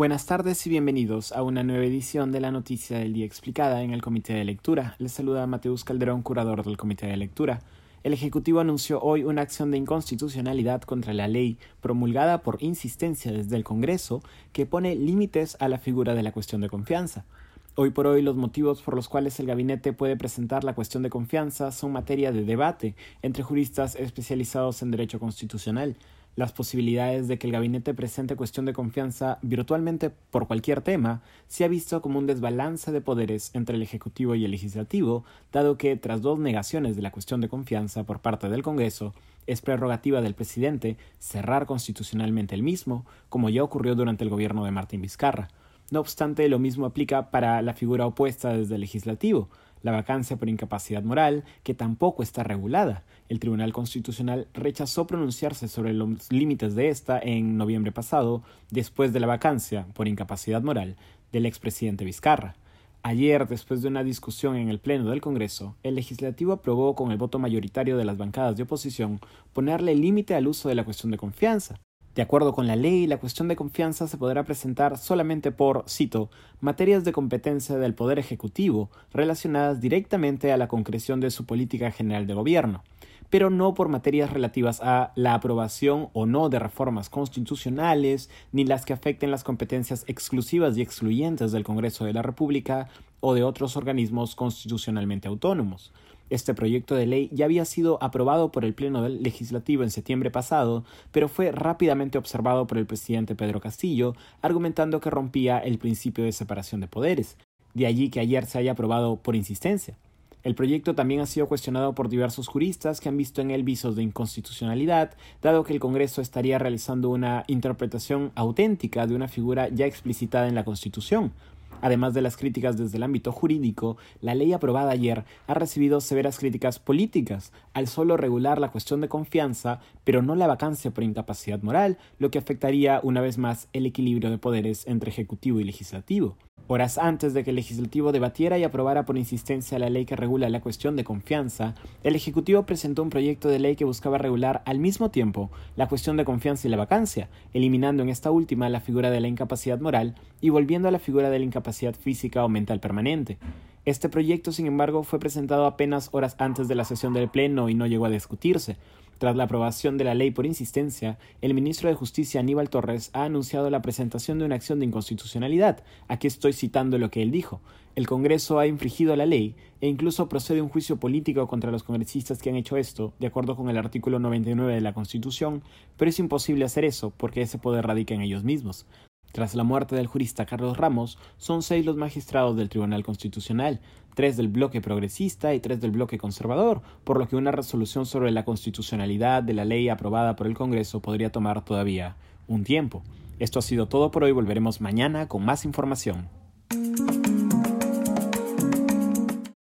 Buenas tardes y bienvenidos a una nueva edición de la Noticia del Día Explicada en el Comité de Lectura. Les saluda Mateus Calderón, curador del Comité de Lectura. El Ejecutivo anunció hoy una acción de inconstitucionalidad contra la ley promulgada por insistencia desde el Congreso que pone límites a la figura de la cuestión de confianza. Hoy por hoy los motivos por los cuales el gabinete puede presentar la cuestión de confianza son materia de debate entre juristas especializados en derecho constitucional. Las posibilidades de que el gabinete presente cuestión de confianza virtualmente por cualquier tema se ha visto como un desbalance de poderes entre el Ejecutivo y el Legislativo, dado que, tras dos negaciones de la cuestión de confianza por parte del Congreso, es prerrogativa del presidente cerrar constitucionalmente el mismo, como ya ocurrió durante el gobierno de Martín Vizcarra. No obstante, lo mismo aplica para la figura opuesta desde el legislativo, la vacancia por incapacidad moral, que tampoco está regulada. El Tribunal Constitucional rechazó pronunciarse sobre los límites de esta en noviembre pasado, después de la vacancia por incapacidad moral del expresidente Vizcarra. Ayer, después de una discusión en el Pleno del Congreso, el legislativo aprobó con el voto mayoritario de las bancadas de oposición ponerle límite al uso de la cuestión de confianza. De acuerdo con la ley, la cuestión de confianza se podrá presentar solamente por, cito, materias de competencia del Poder Ejecutivo relacionadas directamente a la concreción de su política general de gobierno, pero no por materias relativas a la aprobación o no de reformas constitucionales, ni las que afecten las competencias exclusivas y excluyentes del Congreso de la República o de otros organismos constitucionalmente autónomos. Este proyecto de ley ya había sido aprobado por el Pleno Legislativo en septiembre pasado, pero fue rápidamente observado por el presidente Pedro Castillo, argumentando que rompía el principio de separación de poderes. De allí que ayer se haya aprobado por insistencia. El proyecto también ha sido cuestionado por diversos juristas que han visto en él visos de inconstitucionalidad, dado que el Congreso estaría realizando una interpretación auténtica de una figura ya explicitada en la Constitución, Además de las críticas desde el ámbito jurídico, la ley aprobada ayer ha recibido severas críticas políticas al solo regular la cuestión de confianza, pero no la vacancia por incapacidad moral, lo que afectaría una vez más el equilibrio de poderes entre ejecutivo y legislativo. Horas antes de que el legislativo debatiera y aprobara por insistencia la ley que regula la cuestión de confianza, el Ejecutivo presentó un proyecto de ley que buscaba regular al mismo tiempo la cuestión de confianza y la vacancia, eliminando en esta última la figura de la incapacidad moral y volviendo a la figura de la incapacidad física o mental permanente. Este proyecto, sin embargo, fue presentado apenas horas antes de la sesión del Pleno y no llegó a discutirse. Tras la aprobación de la ley por insistencia, el ministro de Justicia Aníbal Torres ha anunciado la presentación de una acción de inconstitucionalidad. Aquí estoy citando lo que él dijo. El Congreso ha infringido la ley e incluso procede un juicio político contra los congresistas que han hecho esto, de acuerdo con el artículo 99 de la Constitución, pero es imposible hacer eso porque ese poder radica en ellos mismos. Tras la muerte del jurista Carlos Ramos, son seis los magistrados del Tribunal Constitucional, tres del bloque progresista y tres del bloque conservador, por lo que una resolución sobre la constitucionalidad de la ley aprobada por el Congreso podría tomar todavía un tiempo. Esto ha sido todo por hoy, volveremos mañana con más información.